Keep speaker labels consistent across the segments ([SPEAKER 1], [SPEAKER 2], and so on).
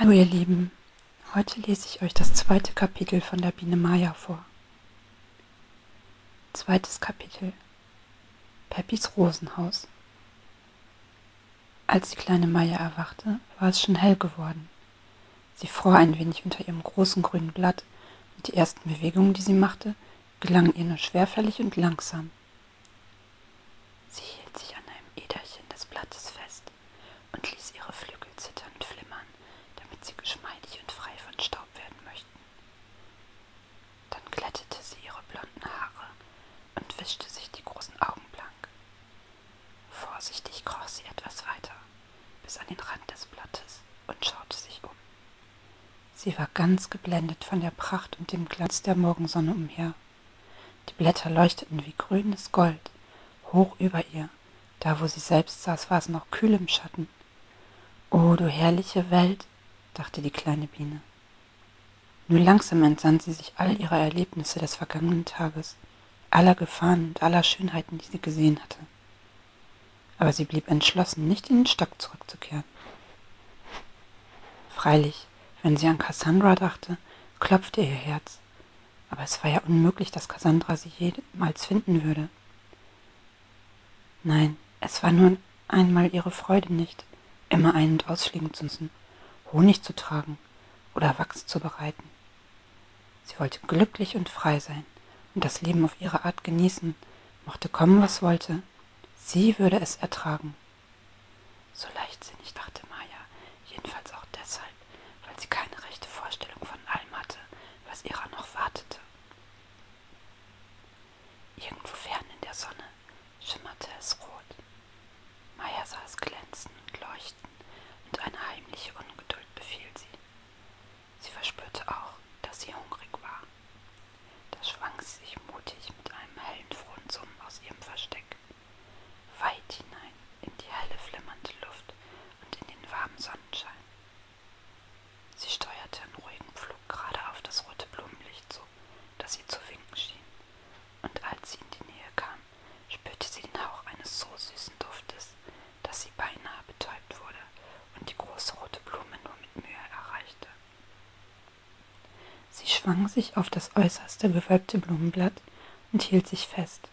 [SPEAKER 1] Hallo ihr Lieben, heute lese ich euch das zweite Kapitel von der Biene Maya vor. Zweites Kapitel Peppis Rosenhaus Als die kleine Maya erwachte, war es schon hell geworden. Sie fror ein wenig unter ihrem großen grünen Blatt, und die ersten Bewegungen, die sie machte, gelangen ihr nur schwerfällig und langsam. Sie hielt sich an einem Äderchen des Blattes fest und ließ ihre Flügel zittern und flimmern, damit sie geschmeidig und frei von Staub werden möchten. Dann glättete sie ihre blonden Haare und wischte sich die großen Augen blank. Vorsichtig kroch sie etwas weiter, bis an den Rand des Blattes und schaute sich um. Sie war ganz geblendet von der Pracht und dem Glanz der Morgensonne umher. Die Blätter leuchteten wie grünes Gold. Hoch über ihr, da wo sie selbst saß, war es noch kühl im Schatten. O du herrliche Welt, dachte die kleine Biene. Nur langsam entsann sie sich all ihrer Erlebnisse des vergangenen Tages, aller Gefahren und aller Schönheiten, die sie gesehen hatte. Aber sie blieb entschlossen, nicht in den Stock zurückzukehren. Freilich, wenn sie an Cassandra dachte, klopfte ihr Herz. Aber es war ja unmöglich, dass Cassandra sie jemals finden würde. Nein, es war nur einmal ihre Freude nicht, immer ein- und ausfliegen zu müssen, Honig zu tragen oder Wachs zu bereiten. Sie wollte glücklich und frei sein und das Leben auf ihre Art genießen, mochte kommen, was wollte. Sie würde es ertragen. So leichtsinnig dachte Maya, jedenfalls auch deshalb, weil sie keine rechte Vorstellung von allem hatte, was ihrer noch wartete. Irgendwo fern in der Sonne schimmerte es rot. Maya sah es glänzen und leuchten, und eine heimliche Ungeduld befiel sie. Sie verspürte auch, dass sie hungrig war. Da schwang sie sich mutig mit einem hellen, frohen Summen aus ihrem Versteck, weit hinein in die helle, flimmernde Luft und in den warmen Sonnenschein. Sie steuerte in ruhigem Flug gerade auf das rote Blumenlicht zu, das ihr zu winken schien, und als sie in die Nähe kam, spürte sie den Hauch eines so süßen Duftes, dass sie beinahe betäubt wurde und die große rote Blume nur mit Mühe erreichte. Sie schwang sich auf das äußerste gewölbte Blumenblatt und hielt sich fest.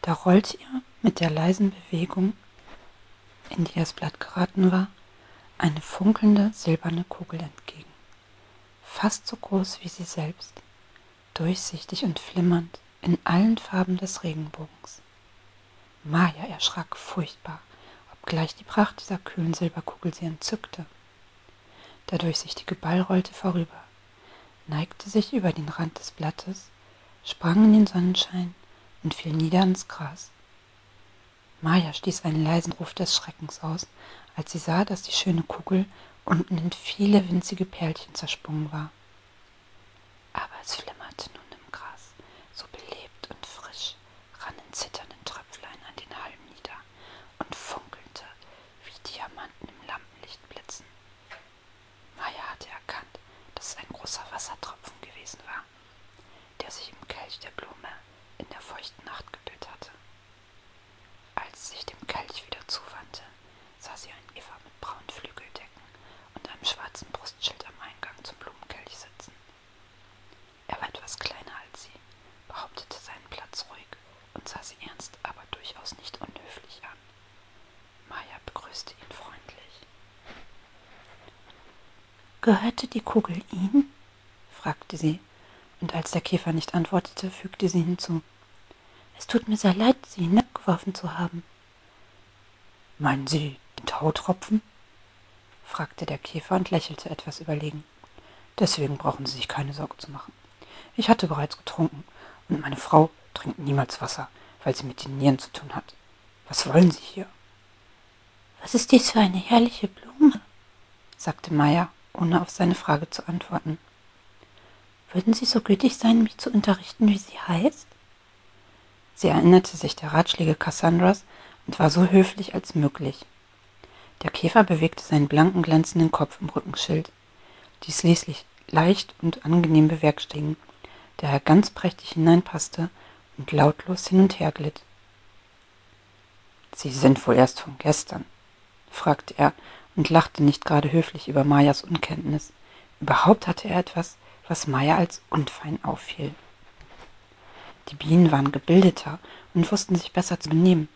[SPEAKER 1] Da rollte ihr mit der leisen Bewegung, in die das Blatt geraten war, eine funkelnde silberne Kugel entgegen, fast so groß wie sie selbst, durchsichtig und flimmernd in allen Farben des Regenbogens. Maja erschrak furchtbar, obgleich die Pracht dieser kühlen Silberkugel sie entzückte. Der durchsichtige Ball rollte vorüber, neigte sich über den Rand des Blattes, sprang in den Sonnenschein und fiel nieder ins Gras. Maja stieß einen leisen Ruf des Schreckens aus, als sie sah, dass die schöne Kugel unten in viele winzige Perlchen zersprungen war. Aber es flimmerte nun im Gras, so belebt und frisch, rann in zitternden Tröpflein an den Halm nieder und funkelte wie Diamanten im Lampenlicht blitzen. Maya hatte erkannt, dass es ein großer Wassertropfen gewesen war, der sich im Kelch der Blume in der feuchten Nacht gebildet hatte. Als sie sich dem Kelch wieder zuwandte, sah sie einen Eva mit braunen Flügeldecken und einem schwarzen Brustschild am Eingang zum Blumenkelch sitzen. Er war etwas kleiner als sie, behauptete seinen Platz ruhig und sah sie ernst, aber durchaus nicht unhöflich an. Maya begrüßte ihn freundlich. Gehörte die Kugel Ihnen? fragte sie, und als der Käfer nicht antwortete, fügte sie hinzu. Es tut mir sehr leid, Sie hinabgeworfen zu haben. Meinen Sie den Tautropfen? fragte der Käfer und lächelte etwas überlegen. Deswegen brauchen Sie sich keine Sorge zu machen. Ich hatte bereits getrunken, und meine Frau trinkt niemals Wasser, weil sie mit den Nieren zu tun hat. Was wollen Sie hier? Was ist dies für eine herrliche Blume? sagte Maya, ohne auf seine Frage zu antworten. Würden Sie so gütig sein, mich zu unterrichten, wie sie heißt? Sie erinnerte sich der Ratschläge Cassandras und war so höflich als möglich. Der Käfer bewegte seinen blanken, glänzenden Kopf im Rückenschild. Dies ließ sich leicht und angenehm bewerkstelligen, da er ganz prächtig hineinpasste und lautlos hin und her glitt. Sie sind wohl erst von gestern, fragte er und lachte nicht gerade höflich über Mayas Unkenntnis. Überhaupt hatte er etwas, was Maya als unfein auffiel. Die Bienen waren gebildeter und wussten sich besser zu benehmen.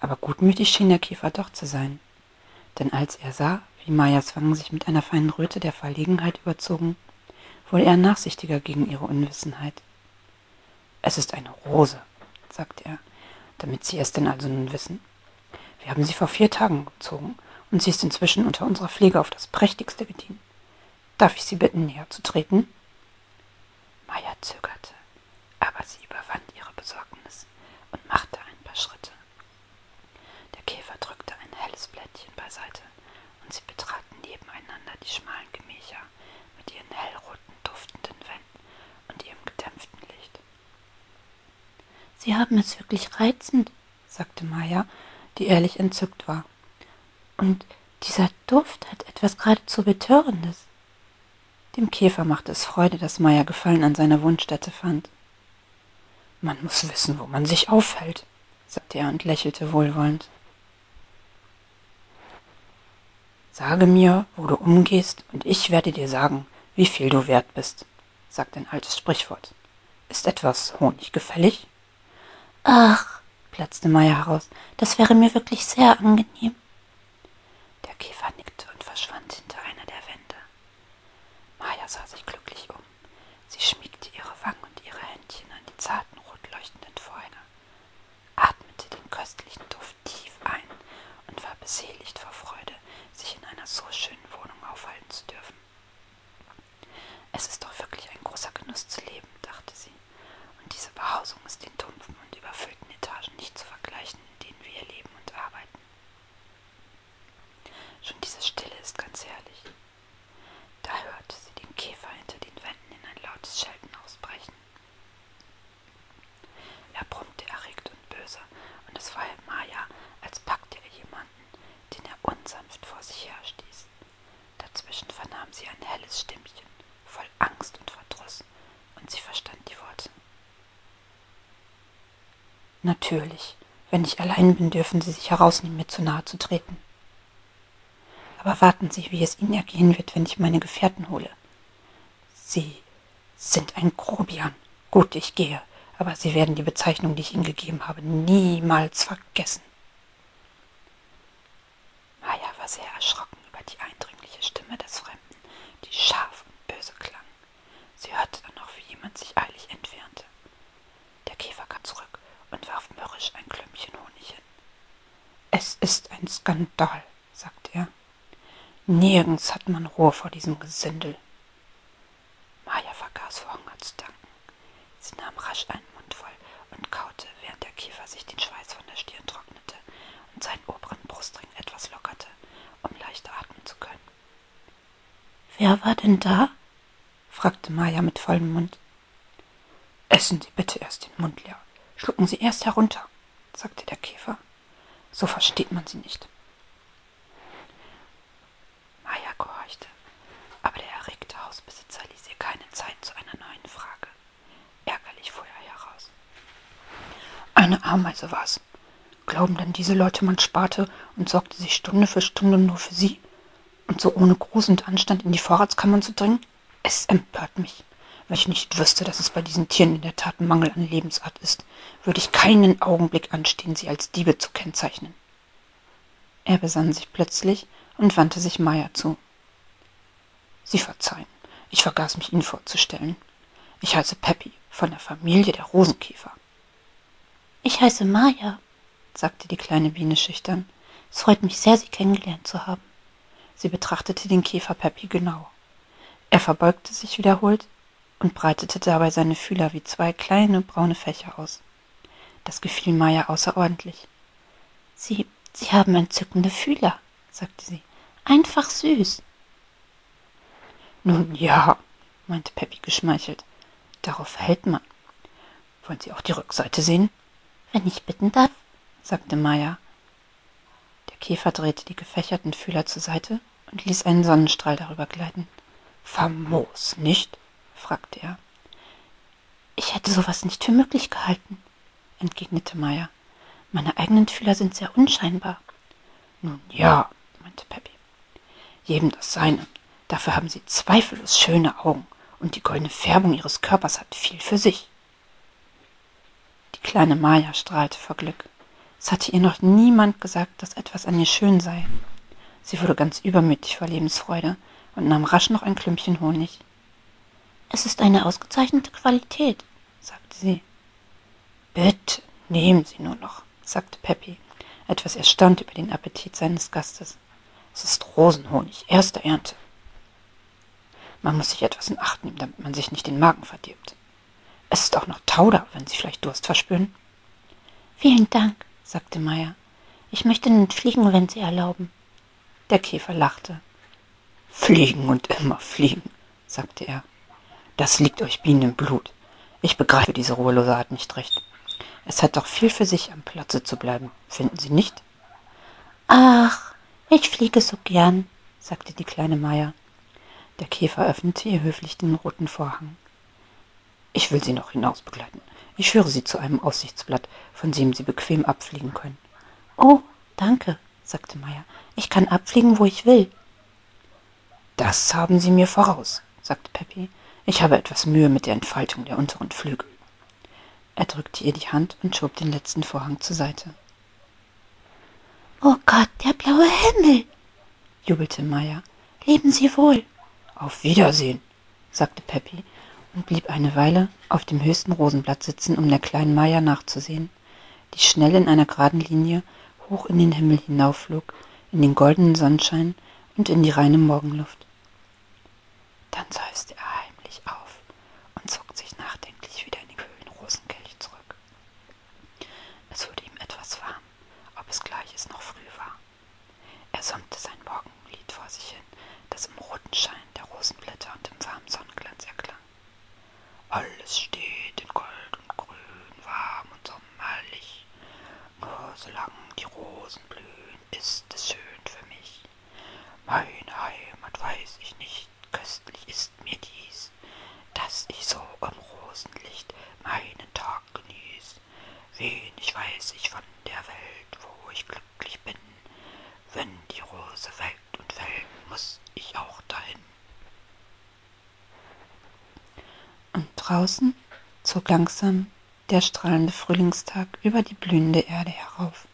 [SPEAKER 1] Aber gutmütig schien der Käfer doch zu sein. Denn als er sah, wie Mayas Wangen sich mit einer feinen Röte der Verlegenheit überzogen, wurde er nachsichtiger gegen ihre Unwissenheit. Es ist eine Rose, sagte er, damit Sie es denn also nun wissen. Wir haben sie vor vier Tagen gezogen und sie ist inzwischen unter unserer Pflege auf das prächtigste gediehen. Darf ich Sie bitten, näher zu treten? Maya zögerte, aber sie überwand ihre Besorgnis und machte ein paar Schritte. Der Käfer drückte ein helles Blättchen beiseite und sie betraten nebeneinander die schmalen Gemächer mit ihren hellroten, duftenden Wänden und ihrem gedämpften Licht. Sie haben es wirklich reizend, sagte Maya, die ehrlich entzückt war. Und dieser Duft hat etwas geradezu Betörendes. Dem Käfer machte es Freude, dass Meier Gefallen an seiner Wunschstätte fand. Man muss wissen, wo man sich aufhält, sagte er und lächelte wohlwollend. Sage mir, wo du umgehst, und ich werde dir sagen, wie viel du wert bist, sagte ein altes Sprichwort. Ist etwas Honig gefällig? Ach, platzte Meier heraus, das wäre mir wirklich sehr angenehm. Der Käfer nickte und verschwand hinter einer der Wände. Maya sah sich glücklich um. Sie schmiegte ihre Wangen und ihre Händchen an die zarten, rot leuchtenden Vorhänge, atmete den köstlichen Duft tief ein und war beseligt vor Freude, sich in einer so schönen Wohnung aufhalten zu dürfen. Es ist doch wirklich ein großer Genuss zu leben, dachte sie, und diese Behausung ist den dumpfen und überfüllten Etagen nicht zu vergleichen, in denen wir hier leben und arbeiten. Schon diese Stille ist ganz herrlich. Da hörte sie den Käfer hinter den Wänden in ein lautes Schelten ausbrechen. Er brummte erregt und böse, und es war Maya, als packte er jemanden, den er unsanft vor sich her stieß. Dazwischen vernahm sie ein helles Stimmchen, voll Angst und Verdruss, und sie verstand die Worte. Natürlich, wenn ich allein bin, dürfen Sie sich herausnehmen, mir zu nahe zu treten. Aber warten Sie, wie es Ihnen ergehen wird, wenn ich meine Gefährten hole. Sie sind ein Grobian. Gut, ich gehe, aber Sie werden die Bezeichnung, die ich Ihnen gegeben habe, niemals vergessen. Maya war sehr erschrocken über die eindringliche Stimme des Fremden, die scharf und böse klang. Sie hörte dann noch, wie jemand sich eilig entfernte. Der Käfer kam zurück und warf mürrisch ein Klümpchen Honig hin. Es ist ein Skandal, sagte er. Nirgends hat man Ruhe vor diesem Gesindel. Maja vergaß vor Hunger zu danken. Sie nahm rasch einen Mund voll und kaute, während der Käfer sich den Schweiß von der Stirn trocknete und seinen oberen Brustring etwas lockerte, um leichter atmen zu können. Wer war denn da? fragte Maja mit vollem Mund. Essen Sie bitte erst den Mund leer. Schlucken Sie erst herunter, sagte der Käfer. So versteht man sie nicht. Maya gehorchte, aber der erregte Hausbesitzer ließ ihr keine Zeit zu einer neuen Frage. Ärgerlich fuhr er heraus. Eine Ameise war's. Glauben denn diese Leute, man sparte und sorgte sich Stunde für Stunde nur für sie? Und so ohne Gruß und Anstand in die Vorratskammern zu dringen? Es empört mich. Wenn ich nicht wüsste, dass es bei diesen Tieren in der Tat Mangel an Lebensart ist, würde ich keinen Augenblick anstehen, sie als Diebe zu kennzeichnen. Er besann sich plötzlich und wandte sich Meier zu. Sie verzeihen, ich vergaß mich Ihnen vorzustellen. Ich heiße Peppy von der Familie der Rosenkäfer. Ich heiße Maya, sagte die kleine Biene schüchtern. Es freut mich sehr, Sie kennengelernt zu haben. Sie betrachtete den Käfer Peppy genau. Er verbeugte sich wiederholt und breitete dabei seine Fühler wie zwei kleine braune Fächer aus. Das gefiel Maya außerordentlich. Sie, Sie haben entzückende Fühler, sagte sie. Einfach süß. Nun ja, meinte Peppy geschmeichelt. Darauf hält man. Wollen Sie auch die Rückseite sehen? Wenn ich bitten darf, sagte Maya. Der Käfer drehte die gefächerten Fühler zur Seite und ließ einen Sonnenstrahl darüber gleiten. Famos, nicht? Fragte er. Ich hätte sowas nicht für möglich gehalten, entgegnete Maya. Meine eigenen Fühler sind sehr unscheinbar. Nun ja, meinte Peppy. jedem das seine. Dafür haben sie zweifellos schöne Augen, und die goldene Färbung ihres Körpers hat viel für sich. Die kleine Maja strahlte vor Glück. Es hatte ihr noch niemand gesagt, dass etwas an ihr schön sei. Sie wurde ganz übermütig vor Lebensfreude und nahm rasch noch ein Klümpchen Honig. Es ist eine ausgezeichnete Qualität, sagte sie. Bitte, nehmen Sie nur noch, sagte Peppy, etwas erstaunt über den Appetit seines Gastes. Es ist Rosenhonig, erste Ernte. Man muss sich etwas in Acht nehmen, damit man sich nicht den Magen verdirbt. Es ist auch noch Tauder, wenn Sie vielleicht Durst verspüren. Vielen Dank, sagte Meier. Ich möchte nicht fliegen, wenn Sie erlauben. Der Käfer lachte. Fliegen und immer fliegen, sagte er. Das liegt euch Bienen im Blut. Ich begreife diese ruhelose Art nicht recht. Es hat doch viel für sich, am Platze zu bleiben, finden Sie nicht? Ach, ich fliege so gern, sagte die kleine Meier. Der Käfer öffnete ihr höflich den roten Vorhang. Ich will Sie noch hinaus begleiten. Ich führe Sie zu einem Aussichtsblatt, von dem Sie bequem abfliegen können. Oh, danke, sagte Meier. Ich kann abfliegen, wo ich will. Das haben Sie mir voraus, sagte Peppy. Ich habe etwas Mühe mit der Entfaltung der unteren Flügel. Er drückte ihr die Hand und schob den letzten Vorhang zur Seite. Oh Gott, der blaue Himmel! jubelte Meier. Leben Sie wohl! Auf Wiedersehen, sagte Peppy und blieb eine Weile auf dem höchsten Rosenblatt sitzen, um der kleinen Maya nachzusehen, die schnell in einer geraden Linie hoch in den Himmel hinaufflog, in den goldenen Sonnenschein und in die reine Morgenluft. Dann seufzte er heimlich auf und zog sich nachdenklich wieder in den kühlen Rosenkelch zurück. Es wurde ihm etwas warm, ob es gleich es noch früh war. Er summte sein Morgenlied vor sich hin, das im roten Schein Rosenblätter und im warmen Sonnenglanz erklang. Alles steht in Gold und Grün, warm und sommerlich. Nur solange die Rosen blühen, ist es schön für mich. Meine Heimat weiß ich nicht, köstlich ist mir dies, dass ich so im Rosenlicht meinen Tag genieß. Wenig weiß ich von der Welt, wo ich glücklich bin. Wenn die Rose welkt und fällt, muss ich auch dahin. Draußen zog langsam der strahlende Frühlingstag über die blühende Erde herauf.